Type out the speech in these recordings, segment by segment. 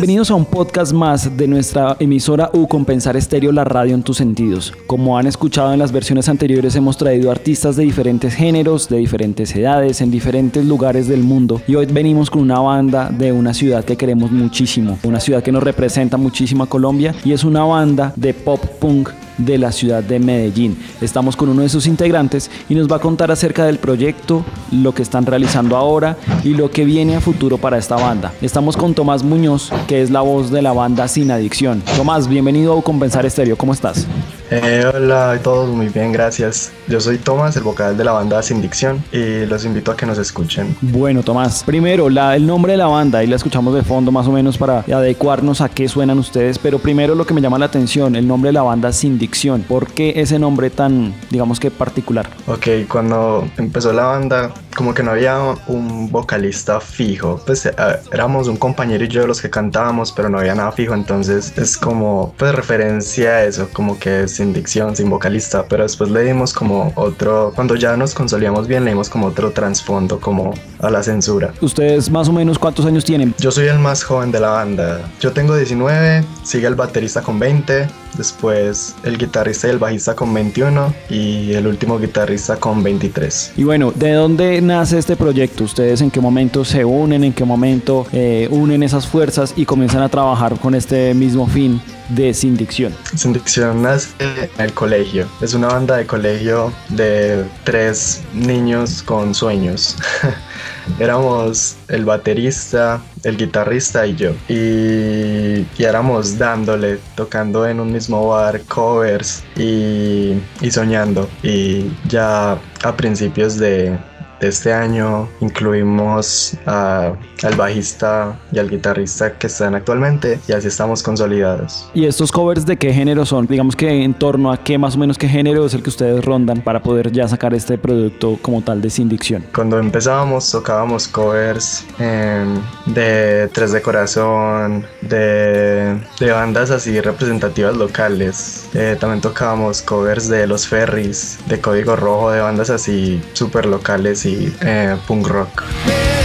Bienvenidos a un podcast más de nuestra emisora U Compensar Estéreo, la radio en tus sentidos. Como han escuchado en las versiones anteriores, hemos traído artistas de diferentes géneros, de diferentes edades, en diferentes lugares del mundo. Y hoy venimos con una banda de una ciudad que queremos muchísimo, una ciudad que nos representa muchísimo a Colombia y es una banda de pop punk de la ciudad de Medellín. Estamos con uno de sus integrantes y nos va a contar acerca del proyecto, lo que están realizando ahora y lo que viene a futuro para esta banda. Estamos con Tomás Muñoz, que es la voz de la banda Sin Adicción. Tomás, bienvenido a Compensar Estéreo, ¿cómo estás? Eh, hola a todos, muy bien, gracias. Yo soy Tomás, el vocal de la banda Sin Dicción, y los invito a que nos escuchen. Bueno, Tomás, primero la, el nombre de la banda, ahí la escuchamos de fondo más o menos para adecuarnos a qué suenan ustedes, pero primero lo que me llama la atención, el nombre de la banda Sin Dicción. ¿Por qué ese nombre tan, digamos que particular? Ok, cuando empezó la banda, como que no había un vocalista fijo, pues eh, éramos un compañero y yo los que cantábamos, pero no había nada fijo, entonces es como, pues referencia a eso, como que sin dicción, sin vocalista, pero después le dimos como otro, cuando ya nos consolíamos bien, le dimos como otro trasfondo, como a la censura. ¿Ustedes más o menos cuántos años tienen? Yo soy el más joven de la banda. Yo tengo 19, sigue el baterista con 20, después el guitarrista y el bajista con 21 y el último guitarrista con 23. Y bueno, ¿de dónde nace este proyecto? ¿Ustedes en qué momento se unen? ¿En qué momento eh, unen esas fuerzas y comienzan a trabajar con este mismo fin? de Sin Dicción? Sin Dicción nace en el colegio. Es una banda de colegio de tres niños con sueños. éramos el baterista, el guitarrista y yo. Y, y, éramos dándole, tocando en un mismo bar, covers y, y soñando. Y ya a principios de, de este año incluimos al bajista y al guitarrista que están actualmente y así estamos consolidados. ¿Y estos covers de qué género son? Digamos que en torno a qué más o menos qué género es el que ustedes rondan para poder ya sacar este producto como tal de Sin Dicción. Cuando empezábamos tocábamos covers em, de Tres de Corazón, de, de, bandas así representativas locales. Eh, también tocábamos covers de Los Ferries, de Código Rojo, de bandas así súper locales eh, punk rock.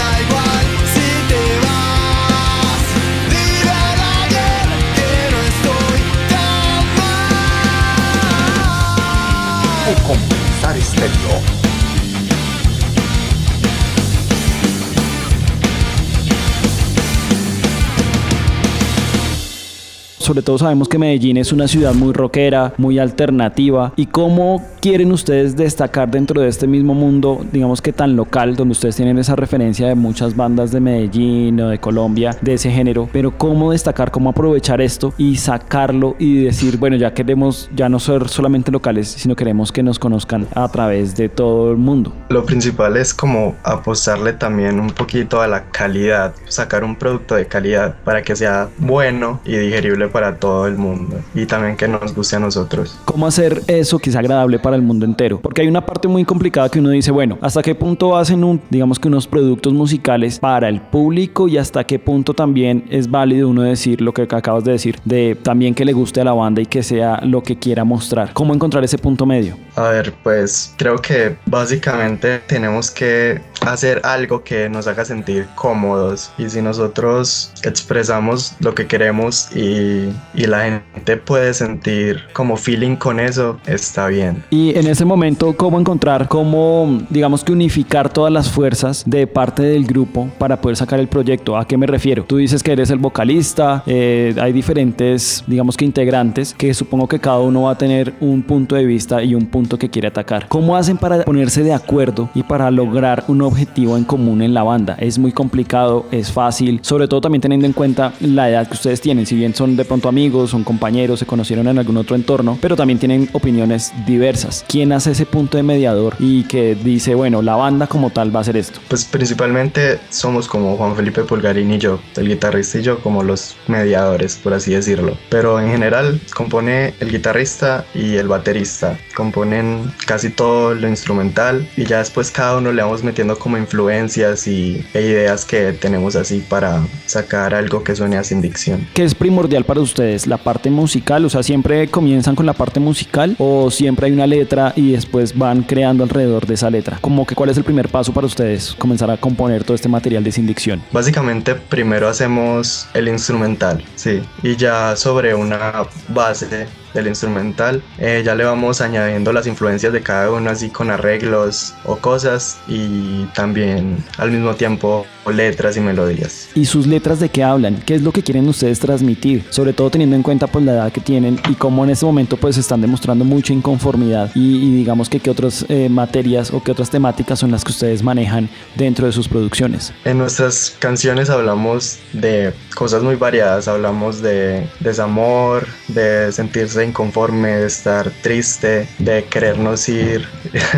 Sobre todo sabemos que Medellín es una ciudad muy rockera, muy alternativa. ¿Y cómo quieren ustedes destacar dentro de este mismo mundo, digamos que tan local, donde ustedes tienen esa referencia de muchas bandas de Medellín o de Colombia, de ese género? Pero cómo destacar, cómo aprovechar esto y sacarlo y decir, bueno, ya queremos ya no ser solamente locales, sino queremos que nos conozcan a través de todo el mundo. Lo principal es como apostarle también un poquito a la calidad, sacar un producto de calidad para que sea bueno y digerible para todo el mundo y también que nos guste a nosotros. ¿Cómo hacer eso que agradable para el mundo entero? Porque hay una parte muy complicada que uno dice, bueno, ¿hasta qué punto hacen un, digamos que unos productos musicales para el público y hasta qué punto también es válido uno decir lo que acabas de decir, de también que le guste a la banda y que sea lo que quiera mostrar? ¿Cómo encontrar ese punto medio? A ver, pues creo que básicamente tenemos que hacer algo que nos haga sentir cómodos y si nosotros expresamos lo que queremos y y, la gente puede sentir como feeling con eso, está bien. Y en ese momento, ¿cómo encontrar, cómo, digamos que unificar todas las fuerzas de parte del grupo para poder sacar el proyecto? ¿A qué me refiero? Tú dices que eres el vocalista, eh, hay diferentes, digamos que integrantes, que supongo que cada uno va a tener un punto de vista y un punto que quiere atacar. ¿Cómo hacen para ponerse de acuerdo y para lograr un objetivo en común en la banda? Es muy complicado, es fácil, sobre todo también teniendo en cuenta la edad que ustedes tienen, si bien son de pronto amigos, son compañeros, se conocieron en algún otro entorno, pero también tienen opiniones diversas. ¿Quién hace ese punto de mediador y que dice, bueno, la banda como tal va a hacer esto? Pues principalmente somos como Juan Felipe Pulgarín y yo, el guitarrista y yo como los mediadores, por así decirlo. Pero en general compone el guitarrista y el baterista, componen casi todo lo instrumental y ya después cada uno le vamos metiendo como influencias y e ideas que tenemos así para sacar algo que suene a sin dicción. ¿Qué es primordial para ustedes? ¿La parte musical? O sea, ¿siempre comienzan con la parte musical o siempre hay una letra y después van creando alrededor de esa letra? Como que cuál es el primer paso para ustedes comenzar a componer todo este material de sin dicción? Básicamente primero hacemos el instrumental, sí, y ya sobre una base del instrumental. Eh, ya le vamos añadiendo las influencias de cada uno así con arreglos o cosas y también al mismo tiempo letras y melodías. ¿Y sus letras de qué hablan? ¿Qué es lo que quieren ustedes transmitir? Sobre todo teniendo en cuenta pues la edad que tienen y cómo en este momento pues están demostrando mucha inconformidad y, digamos que qué otras eh, materias o qué otras temáticas son las que ustedes manejan dentro de sus producciones. En nuestras canciones hablamos de cosas muy variadas, hablamos de desamor, de sentirse inconforme, de estar triste, de querernos ir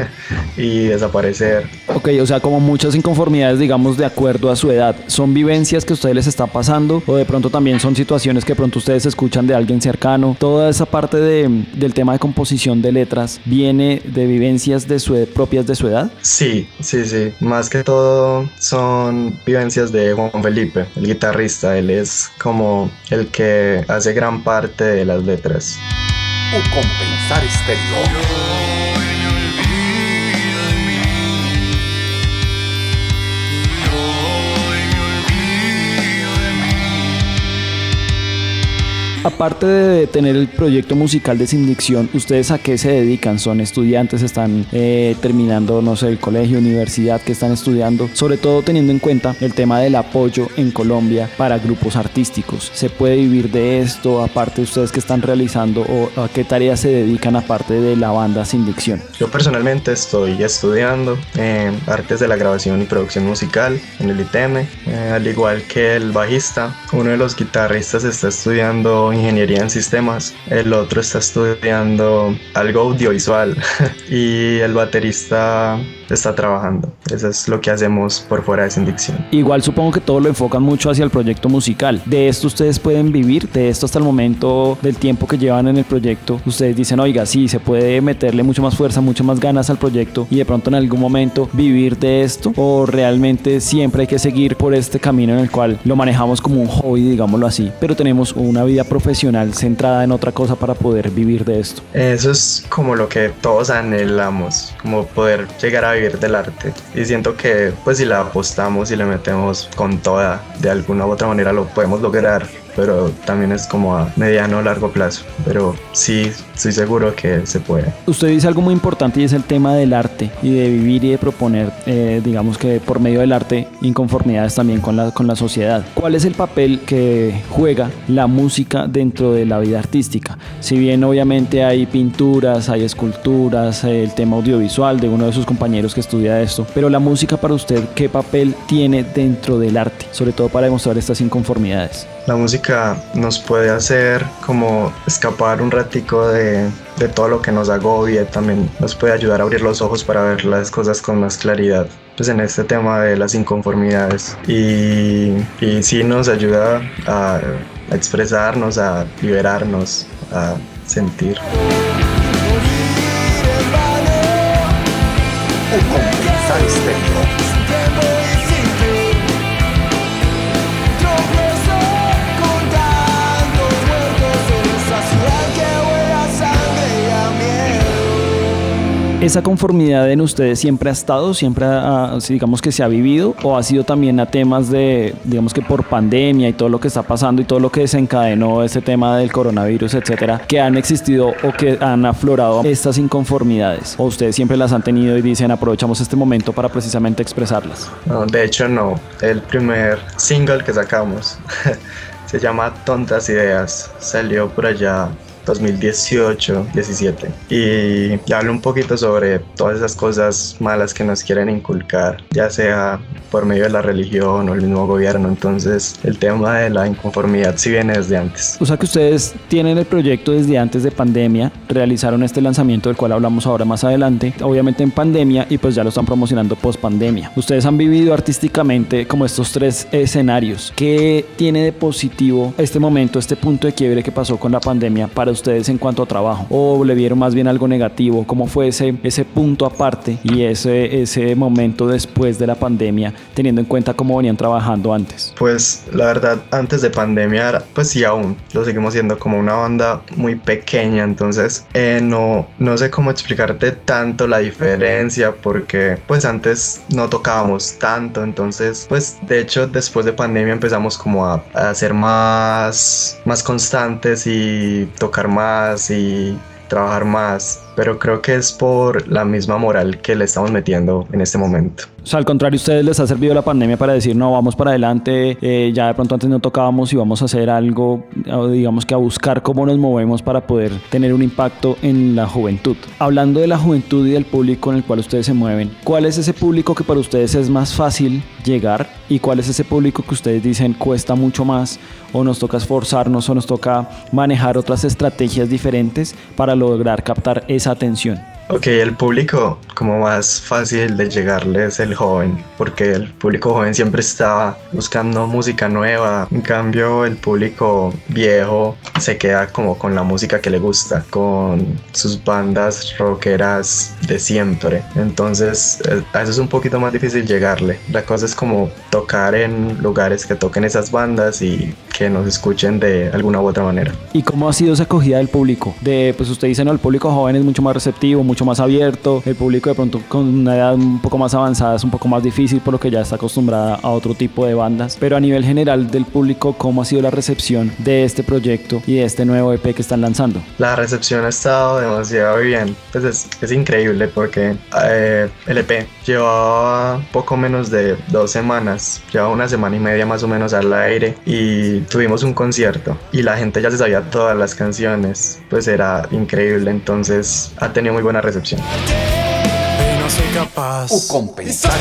y desaparecer. Ok, o sea, como muchas inconformidades, digamos, de acuerdo a su edad. ¿Son vivencias que a ustedes les está pasando o de pronto también son situaciones que pronto ustedes escuchan de alguien cercano? Toda esa parte de, del tema de composición de letras viene de vivencias de su, propias de su edad? Sí, sí, sí. Más que todo son vivencias de Juan Felipe, el guitarrista. Él es como el que hace gran parte de las letras o compensar exterior. Aparte de tener el proyecto musical de Sin ¿ustedes a qué se dedican? ¿Son estudiantes? ¿Están eh, terminando, no sé, el colegio, universidad que están estudiando? Sobre todo teniendo en cuenta el tema del apoyo en Colombia para grupos artísticos. ¿Se puede vivir de esto? Aparte de ustedes que están realizando o a qué tareas se dedican aparte de la banda Sin Dicción? Yo personalmente estoy estudiando en artes de la grabación y producción musical en el ITM, eh, al igual que el bajista. Uno de los guitarristas está estudiando ingeniería en sistemas, el otro está estudiando algo audiovisual. Y el baterista está trabajando. Eso es lo que hacemos por fuera de Sindicción. Igual supongo que todo lo enfocan mucho hacia el proyecto musical. ¿De esto ustedes pueden vivir? ¿De esto hasta el momento del tiempo que llevan en el proyecto? Ustedes dicen, oiga, sí, se puede meterle mucho más fuerza, mucho más ganas al proyecto y de pronto en algún momento vivir de esto o realmente siempre hay que seguir por este camino en el cual lo manejamos como un hobby, digámoslo así, pero tenemos una vida profesional centrada en otra cosa para poder vivir de esto. Eso es como lo que todos anhelamos, como poder llegar a vivir del arte. Y siento que pues si la apostamos y le metemos con toda, de alguna u otra manera lo podemos lograr pero también es como a mediano o largo plazo. Pero sí, estoy seguro que se puede. Usted dice algo muy importante y es el tema del arte y de vivir y de proponer, eh, digamos que por medio del arte, inconformidades también con la, con la sociedad. ¿Cuál es el papel que juega la música dentro de la vida artística? Si bien obviamente hay pinturas, hay esculturas, el tema audiovisual de uno de sus compañeros que estudia esto, pero la música para usted, ¿qué papel tiene dentro del arte? Sobre todo para demostrar estas inconformidades. La música nos puede hacer como escapar un ratico de, de todo lo que nos agobia, también nos puede ayudar a abrir los ojos para ver las cosas con más claridad pues en este tema de las inconformidades y, y sí nos ayuda a, a expresarnos, a liberarnos, a sentir. ¿Esa conformidad en ustedes siempre ha estado, siempre digamos que se ha vivido o ha sido también a temas de, digamos que por pandemia y todo lo que está pasando y todo lo que desencadenó ese tema del coronavirus, etcétera, que han existido o que han aflorado estas inconformidades? ¿O ustedes siempre las han tenido y dicen aprovechamos este momento para precisamente expresarlas? De hecho no. El primer single que sacamos se llama Tontas Ideas. Salió por allá 2018, 17. Y, y hablo un poquito sobre todas esas cosas malas que nos quieren inculcar, ya sea por medio de la religión o el mismo gobierno. Entonces, el tema de la inconformidad sí viene desde antes. O sea que ustedes tienen el proyecto desde antes de pandemia, realizaron este lanzamiento del cual hablamos ahora más adelante, obviamente en pandemia y pues ya lo están promocionando post pandemia. Ustedes han vivido artísticamente como estos tres escenarios. ¿Qué tiene de positivo este momento, este punto de quiebre que pasó con la pandemia para ustedes en cuanto a trabajo? ¿O le vieron más bien algo negativo? ¿Cómo fue ese, ese punto aparte y ese, ese momento después de la pandemia, teniendo en cuenta cómo venían trabajando antes? Pues la verdad, antes de pandemia, pues sí, aún lo seguimos siendo como una banda muy pequeña, entonces eh, no, no sé cómo explicarte tanto la diferencia porque pues antes no tocábamos tanto, entonces pues de hecho después de pandemia empezamos como a, a ser más, más constantes y tocar más y trabajar más, pero creo que es por la misma moral que le estamos metiendo en este momento. O sea, al contrario, ustedes les ha servido la pandemia para decir, no, vamos para adelante, eh, ya de pronto antes no tocábamos y vamos a hacer algo, digamos que a buscar cómo nos movemos para poder tener un impacto en la juventud. Hablando de la juventud y del público en el cual ustedes se mueven, ¿cuál es ese público que para ustedes es más fácil llegar y cuál es ese público que ustedes dicen cuesta mucho más o nos toca esforzarnos o nos toca manejar otras estrategias diferentes para lograr captar esa atención? Ok, el público como más fácil de llegarle es el joven, porque el público joven siempre está buscando música nueva, en cambio el público viejo se queda como con la música que le gusta, con sus bandas rockeras de siempre, entonces eh, a eso es un poquito más difícil llegarle. La cosa es como tocar en lugares que toquen esas bandas y que nos escuchen de alguna u otra manera. ¿Y cómo ha sido esa acogida del público? De, pues usted dice, no, el público joven es mucho más receptivo, mucho más abierto, el público de pronto con una edad un poco más avanzada es un poco más difícil por lo que ya está acostumbrada a otro tipo de bandas, pero a nivel general del público, ¿cómo ha sido la recepción de este proyecto y de este nuevo EP que están lanzando? La recepción ha estado demasiado bien, pues es, es increíble porque eh, el EP llevaba poco menos de dos semanas, llevaba una semana y media más o menos al aire y tuvimos un concierto y la gente ya se sabía todas las canciones, pues era increíble, entonces ha tenido muy buena recepción. no soy capaz. O compensar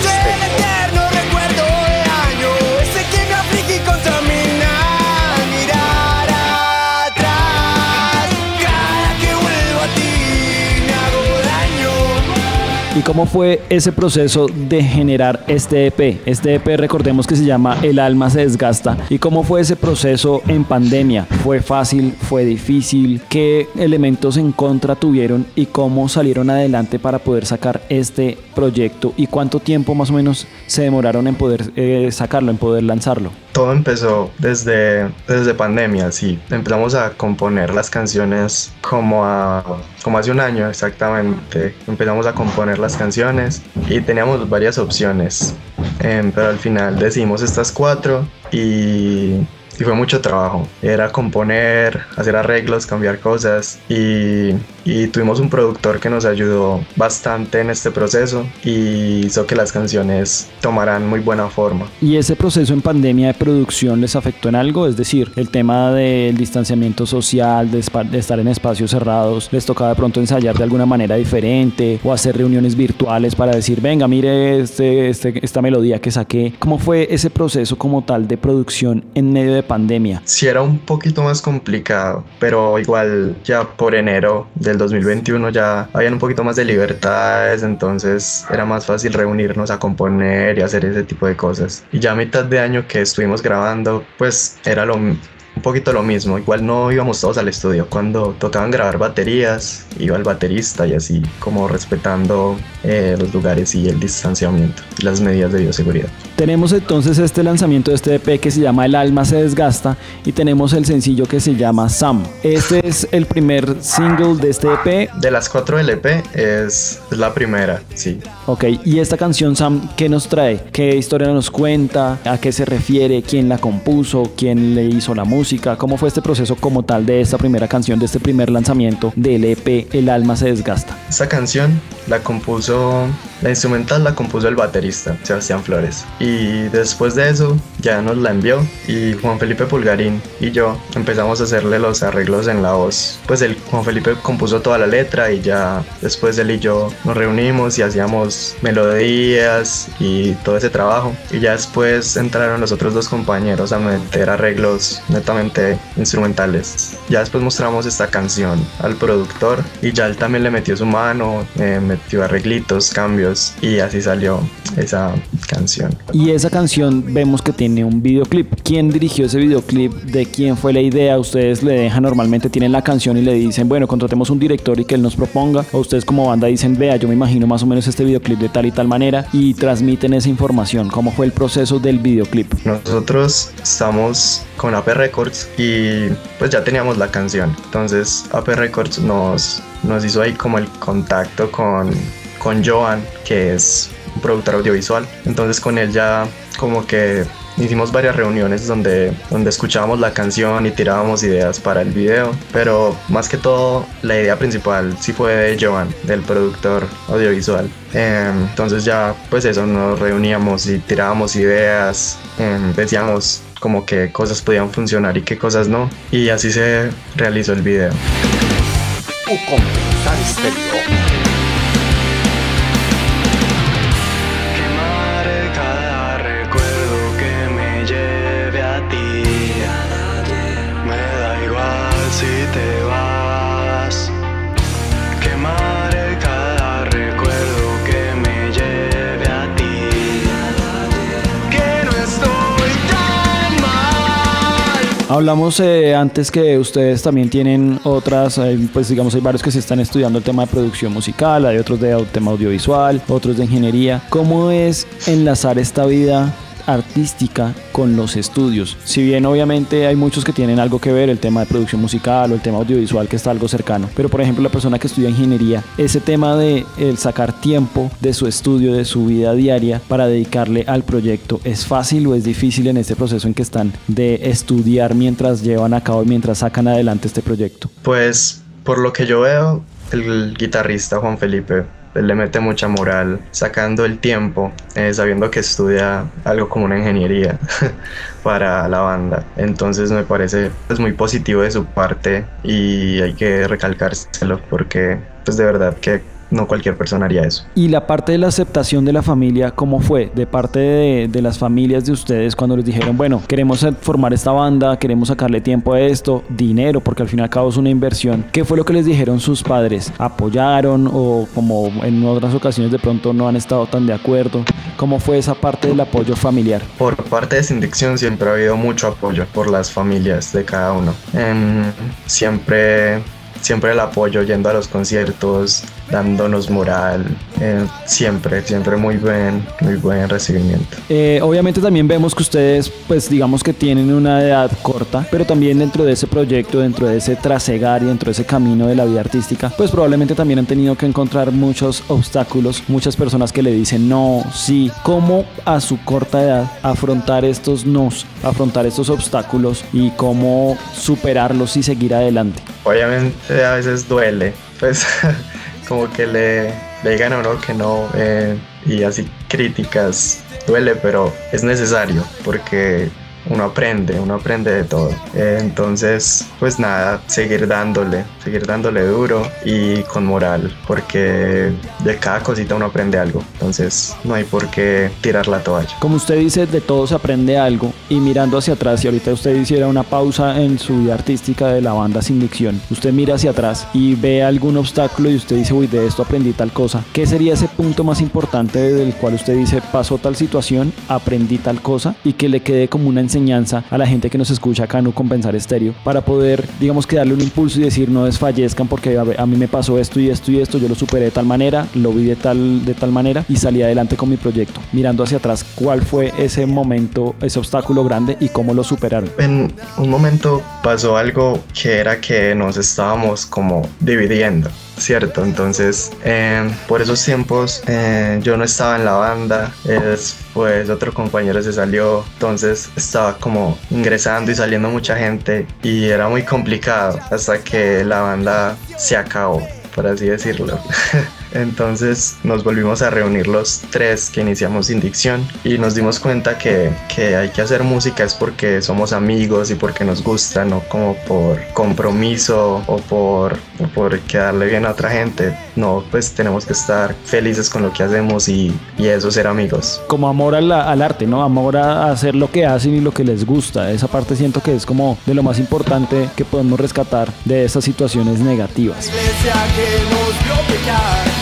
¿Y cómo fue ese proceso de generar este EP? Este EP recordemos que se llama El alma se desgasta. ¿Y cómo fue ese proceso en pandemia? ¿Fue fácil? ¿Fue difícil? ¿Qué elementos en contra tuvieron y cómo salieron adelante para poder sacar este proyecto? ¿Y cuánto tiempo más o menos se demoraron en poder eh, sacarlo, en poder lanzarlo? Todo empezó desde, desde pandemia, sí. Empezamos a componer las canciones como, a, como hace un año exactamente. Empezamos a componer las canciones y teníamos varias opciones, Em, pero al final decidimos estas cuatro y, y fue mucho trabajo. Era componer, hacer arreglos, cambiar cosas y, y tuvimos un productor que nos ayudó bastante en este proceso y hizo que las canciones tomaran muy buena forma. ¿Y ese proceso en pandemia de producción les afectó en algo? Es decir, el tema del distanciamiento social, de, de estar en espacios cerrados, ¿les tocaba de pronto ensayar de alguna manera diferente o hacer reuniones virtuales para decir, venga, mire este, este- esta melodía que saqué? ¿Cómo fue ese proceso como tal de producción en medio de pandemia? Sí era un poquito más complicado, pero igual ya por enero del 2021 ya habían un poquito más de libertades, entonces era más fácil reunirnos a componer y hacer ese tipo de cosas. Y ya a mitad de año que estuvimos grabando, pues era lo, un poquito lo mismo, igual no íbamos todos al estudio. Cuando tocaban grabar baterías, iba el baterista y así como respetando eh, los lugares y el distanciamiento y las medidas de bioseguridad. Tenemos entonces este lanzamiento de este EP que se llama El alma se desgasta y tenemos el sencillo que se llama Sam. Este es el primer single de este EP. De las cuatro LP es, es la primera, sí. Ok, y esta canción Sam, ¿qué nos trae? ¿Qué historia nos cuenta? ¿A qué se refiere? ¿Quién la compuso? ¿Quién le hizo la música? ¿Cómo fue este proceso como tal de esta primera canción, de este primer lanzamiento del EP El alma se desgasta? Esta canción la compuso, la instrumental la compuso el baterista, Sebastián Flores. Y después de eso ya nos la envió y Juan Felipe Pulgarín y yo empezamos a hacerle los arreglos en la voz. Pues el Juan Felipe compuso toda la letra y ya después él y yo nos reunimos y hacíamos melodías y todo ese trabajo. Y ya después entraron los otros dos compañeros a meter arreglos netamente instrumentales. Ya después mostramos esta canción al productor y ya él también le metió su mano, eh, metió arreglitos, cambios y así salió esa canción. Y esa canción vemos que tiene un videoclip. ¿Quién dirigió ese videoclip? ¿De quién fue la idea? ¿Ustedes le dejan normalmente, tienen la canción y le dicen, bueno, contratemos un director y que él nos proponga? ¿O ustedes como banda dicen, vea, yo me imagino más o menos este videoclip de tal y tal manera y transmiten esa información? ¿Cómo fue el proceso del videoclip? Nosotros estamos con AP Records y pues ya teníamos la canción. Entonces AP Records nos, nos hizo ahí como el contacto con, con Joan, que es un productor audiovisual. Entonces con él ya como que hicimos varias reuniones donde, donde escuchábamos la canción y tirábamos ideas para el video, pero más que todo la idea principal sí fue de Joan, del productor audiovisual. Em, entonces ya pues eso, nos reuníamos y tirábamos ideas, em, decíamos como que cosas podían funcionar y qué cosas no, y así se realizó el video. O compensar estéreo. Hablamos eh, antes que ustedes también tienen otras, pues digamos hay varios que se están estudiando el tema de producción musical, hay otros de tema audiovisual, otros de ingeniería. ¿Cómo es enlazar esta vida artística con los estudios? Si bien obviamente hay muchos que tienen algo que ver, el tema de producción musical o el tema audiovisual que está algo cercano, pero por ejemplo la persona que estudia ingeniería, ese tema de el sacar tiempo de su estudio, de su vida diaria para dedicarle al proyecto, ¿es fácil o es difícil en este proceso en que están de estudiar mientras llevan a cabo y mientras sacan adelante este proyecto? Pues por lo que yo veo, el guitarrista Juan Felipe le mete mucha moral, sacando el tiempo, eh, sabiendo que estudia algo como una ingeniería para la banda. Entonces me parece pues, muy positivo de su parte y hay que recalcárselo porque pues de verdad que no cualquier persona haría eso. Y la parte de la aceptación de la familia, ¿cómo fue? De parte de, de las familias de ustedes cuando les dijeron, bueno, queremos formar esta banda, queremos sacarle tiempo a esto, dinero, porque al fin y al cabo es una inversión. ¿Qué fue lo que les dijeron sus padres? ¿Apoyaron o como en otras ocasiones de pronto no han estado tan de acuerdo? ¿Cómo fue esa parte del apoyo familiar? Por parte de Sindicción siempre ha habido mucho apoyo por las familias de cada uno. Em, siempre, siempre el apoyo yendo a los conciertos, dándonos moral, eh, siempre, siempre muy buen, muy buen recibimiento. Eh, obviamente también vemos que ustedes, pues digamos que tienen una edad corta, pero también dentro de ese proyecto, dentro de ese trasegar y dentro de ese camino de la vida artística, pues probablemente también han tenido que encontrar muchos obstáculos, muchas personas que le dicen no, sí, cómo a su corta edad afrontar estos nos, afrontar estos obstáculos y cómo superarlos y seguir adelante. Obviamente a veces duele, pues como que le, le digan a uno que no eh, y así críticas duele, pero es necesario porque uno aprende, uno aprende de todo. Eh, entonces, pues nada, seguir dándole, seguir dándole duro y con moral, porque de cada cosita uno aprende algo. Entonces, no hay por qué tirar la toalla. Como usted dice, de todo se aprende algo y mirando hacia atrás, si ahorita usted hiciera una pausa en su vida artística de la banda Sin Dicción, usted mira hacia atrás y ve algún obstáculo y usted dice, uy, de esto aprendí tal cosa. ¿Qué sería ese punto más importante del cual usted dice, pasó tal situación, aprendí tal cosa y que le quede como una enseñanza a la gente que nos escucha acá en Compensar Estéreo para poder, digamos que darle un impulso y decir, no desfallezcan porque a mí me pasó esto y esto y esto, yo lo superé de tal manera, lo vi de tal, de tal manera y salí adelante con mi proyecto. Mirando hacia atrás, ¿cuál fue ese momento, ese obstáculo grande y cómo lo superaron? En un momento pasó algo que era que nos estábamos como dividiendo. ¿cierto? Entonces, eh, por esos tiempos eh, yo no estaba en la banda, después otro compañero se salió, entonces estaba como ingresando y saliendo mucha gente y era muy complicado hasta que la banda se acabó, por así decirlo. Entonces nos volvimos a reunir los tres que iniciamos Indicción y nos dimos cuenta que, que hay que hacer música es porque somos amigos y porque nos gusta, no como por compromiso o por, o por quedarle bien a otra gente. No, pues tenemos que estar felices con lo que hacemos y, y eso, ser amigos. Como amor al, al arte, ¿no? Amor a hacer lo que hacen y lo que les gusta. Esa parte siento que es como de lo más importante que podemos rescatar de esas situaciones negativas. iglesia que nos vio pecar.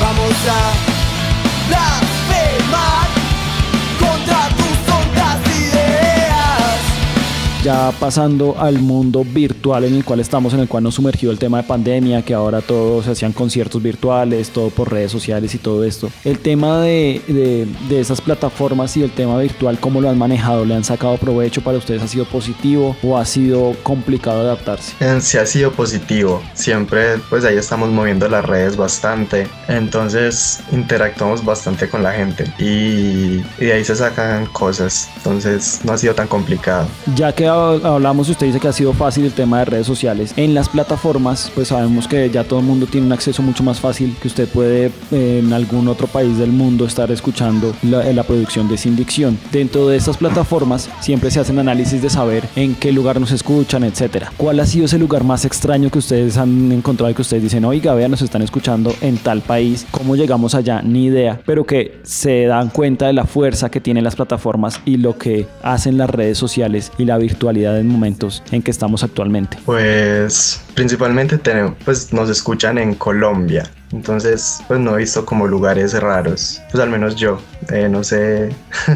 Vamos a blasfemar Ya pasando al mundo virtual en el cual estamos, en el cual nos sumergió el tema de pandemia, que ahora todos hacían conciertos virtuales, todo por redes sociales y todo esto. El tema de, de- de esas plataformas y el tema virtual, ¿cómo lo han manejado? ¿Le han sacado provecho para ustedes? ¿Ha sido positivo o ha sido complicado adaptarse? Sí ha sido positivo, siempre pues ahí estamos moviendo las redes bastante, entonces interactuamos bastante con la gente y, y de ahí se sacan cosas, entonces no ha sido tan complicado. Ya que hablamos, usted dice que ha sido fácil el tema de redes sociales. En las plataformas, pues sabemos que ya todo el mundo tiene un acceso mucho más fácil, que usted puede eh, en algún otro país del mundo estar escuchando la, la producción de Sin Dicción. Dentro de estas plataformas siempre se hacen análisis de saber en qué lugar nos escuchan, etcétera. ¿Cuál ha sido ese lugar más extraño que ustedes han encontrado y que ustedes dicen, oiga, vean, nos están escuchando en tal país? ¿Cómo llegamos allá? Ni idea. Pero que se dan cuenta de la fuerza que tienen las plataformas y lo que hacen las redes sociales y la virtualidad en momentos en que estamos actualmente. Pues principalmente tenemos, pues nos escuchan en Colombia, entonces pues no he visto como lugares raros, pues al menos yo, Eh, no sé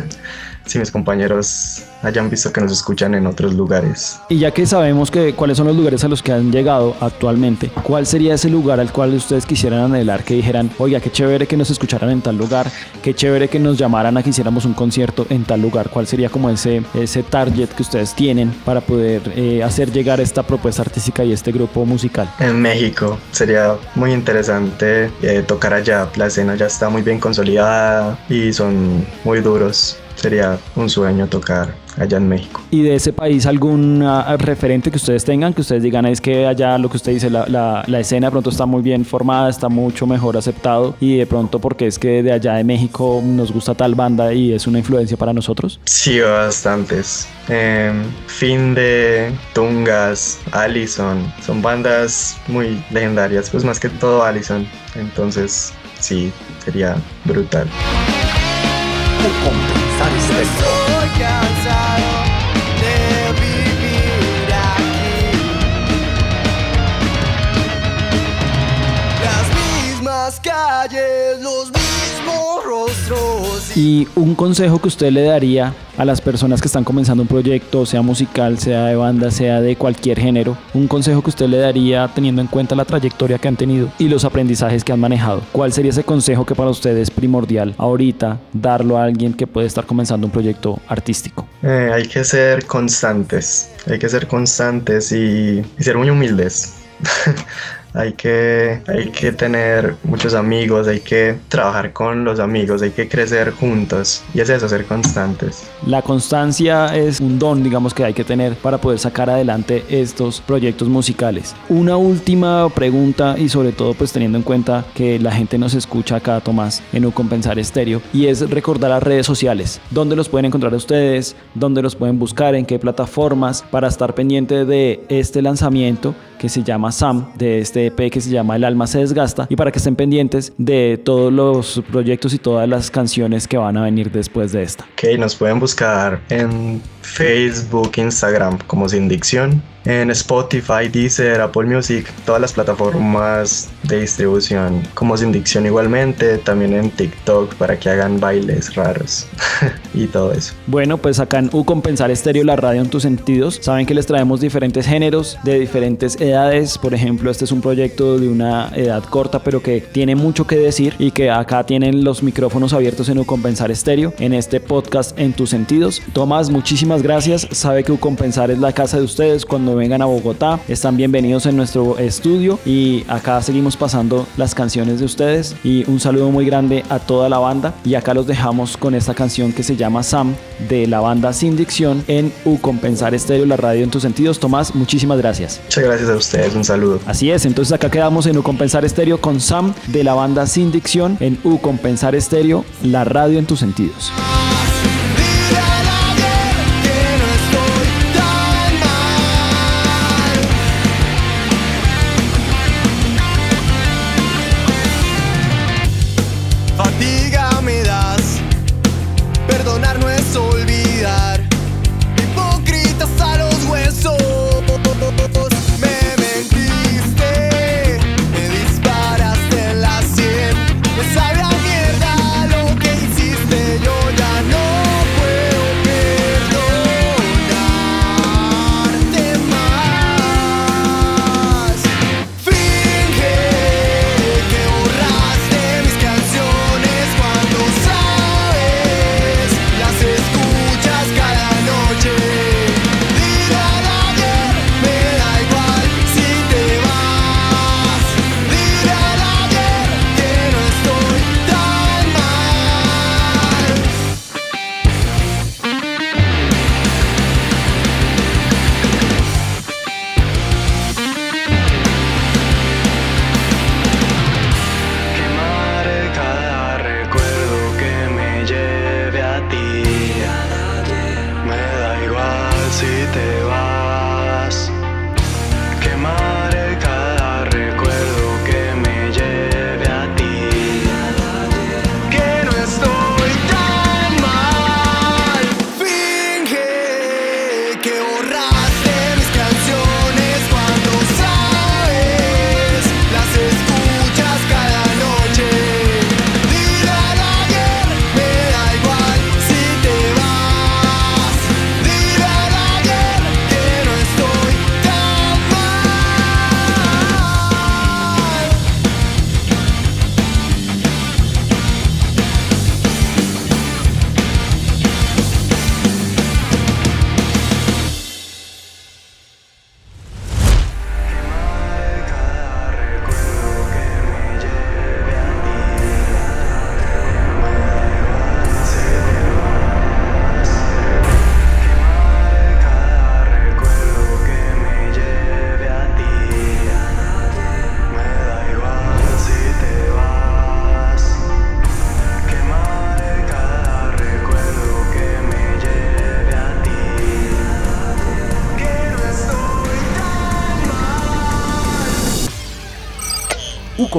si mis compañeros hayan visto que nos escuchan en otros lugares. Y ya que sabemos que cuáles son los lugares a los que han llegado actualmente, ¿cuál sería ese lugar al cual ustedes quisieran anhelar que dijeran, oiga, qué chévere que nos escucharan en tal lugar, qué chévere que nos llamaran a que hiciéramos un concierto en tal lugar? ¿Cuál sería como ese, ese target que ustedes tienen para poder eh, hacer llegar esta propuesta artística y este grupo musical? En México sería muy interesante eh, tocar allá, la escena ya está muy bien consolidada y son muy duros, sería un sueño tocar allá en México. Y de ese país algún ah, referente que ustedes tengan, que ustedes digan es que allá lo que usted dice, la, la, la escena de pronto está muy bien formada, está mucho mejor aceptado y de pronto porque es que de allá de México nos gusta tal banda y es una influencia para nosotros. Sí, bastantes. Em, fin de Tungas, Allison, son bandas muy legendarias, pues más que todo Allison. Entonces, sí, sería brutal. Estoy cansado de vivir aquí. Las mismas calles, los. Y un consejo que usted le daría a las personas que están comenzando un proyecto, sea musical, sea de banda, sea de cualquier género, un consejo que usted le daría teniendo en cuenta la trayectoria que han tenido y los aprendizajes que han manejado. ¿Cuál sería ese consejo que para usted es primordial ahorita darlo a alguien que puede estar comenzando un proyecto artístico? Eh, hay que ser constantes, hay que ser constantes y, y ser muy humildes. hay, que, hay que tener muchos amigos, hay que trabajar con los amigos, hay que crecer juntos. Y es eso, ser constantes. La constancia es un don, digamos, que hay que tener para poder sacar adelante estos proyectos musicales. Una última pregunta y sobre todo pues teniendo en cuenta que la gente nos escucha acá, Tomás, en Un Compensar Estéreo, y es recordar las redes sociales. ¿Dónde los pueden encontrar ustedes? ¿Dónde los pueden buscar? ¿En qué plataformas? Para estar pendiente de este lanzamiento que se llama Sam, de este Que se llama El alma se desgasta, y para que estén pendientes de todos los proyectos y todas las canciones que van a venir después de esta. Ok, nos pueden buscar en Facebook, Instagram como Sin Dicción, en Spotify, Deezer, Apple Music, todas las plataformas de distribución como Sin Dicción igualmente, también en TikTok para que hagan bailes raros y todo eso. Bueno, pues acá en U Compensar Estéreo, la radio en tus sentidos, saben que les traemos diferentes géneros de diferentes edades. Por ejemplo, este es un proyecto de una edad corta, pero que tiene mucho que decir y que acá tienen los micrófonos abiertos en U Compensar Estéreo, en este podcast en tus sentidos. Tomás, muchísimas gracias. Sabe que U Compensar es la casa de ustedes. Cuando cuando vengan a Bogotá. Están bienvenidos en nuestro estudio y acá seguimos pasando las canciones de ustedes. Y un saludo muy grande a toda la banda. Y acá los dejamos con esta canción que se llama Sam de la banda Sin Dicción en U Compensar Estéreo, la radio en tus sentidos. Tomás, muchísimas gracias. Muchas gracias a ustedes, un saludo. Así es, entonces acá quedamos en U Compensar Estéreo con Sam de la banda Sin Dicción en U Compensar Estéreo, la radio en tus sentidos.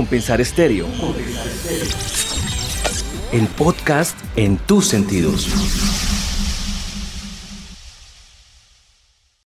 Compensar Estéreo. El podcast en tus sentidos.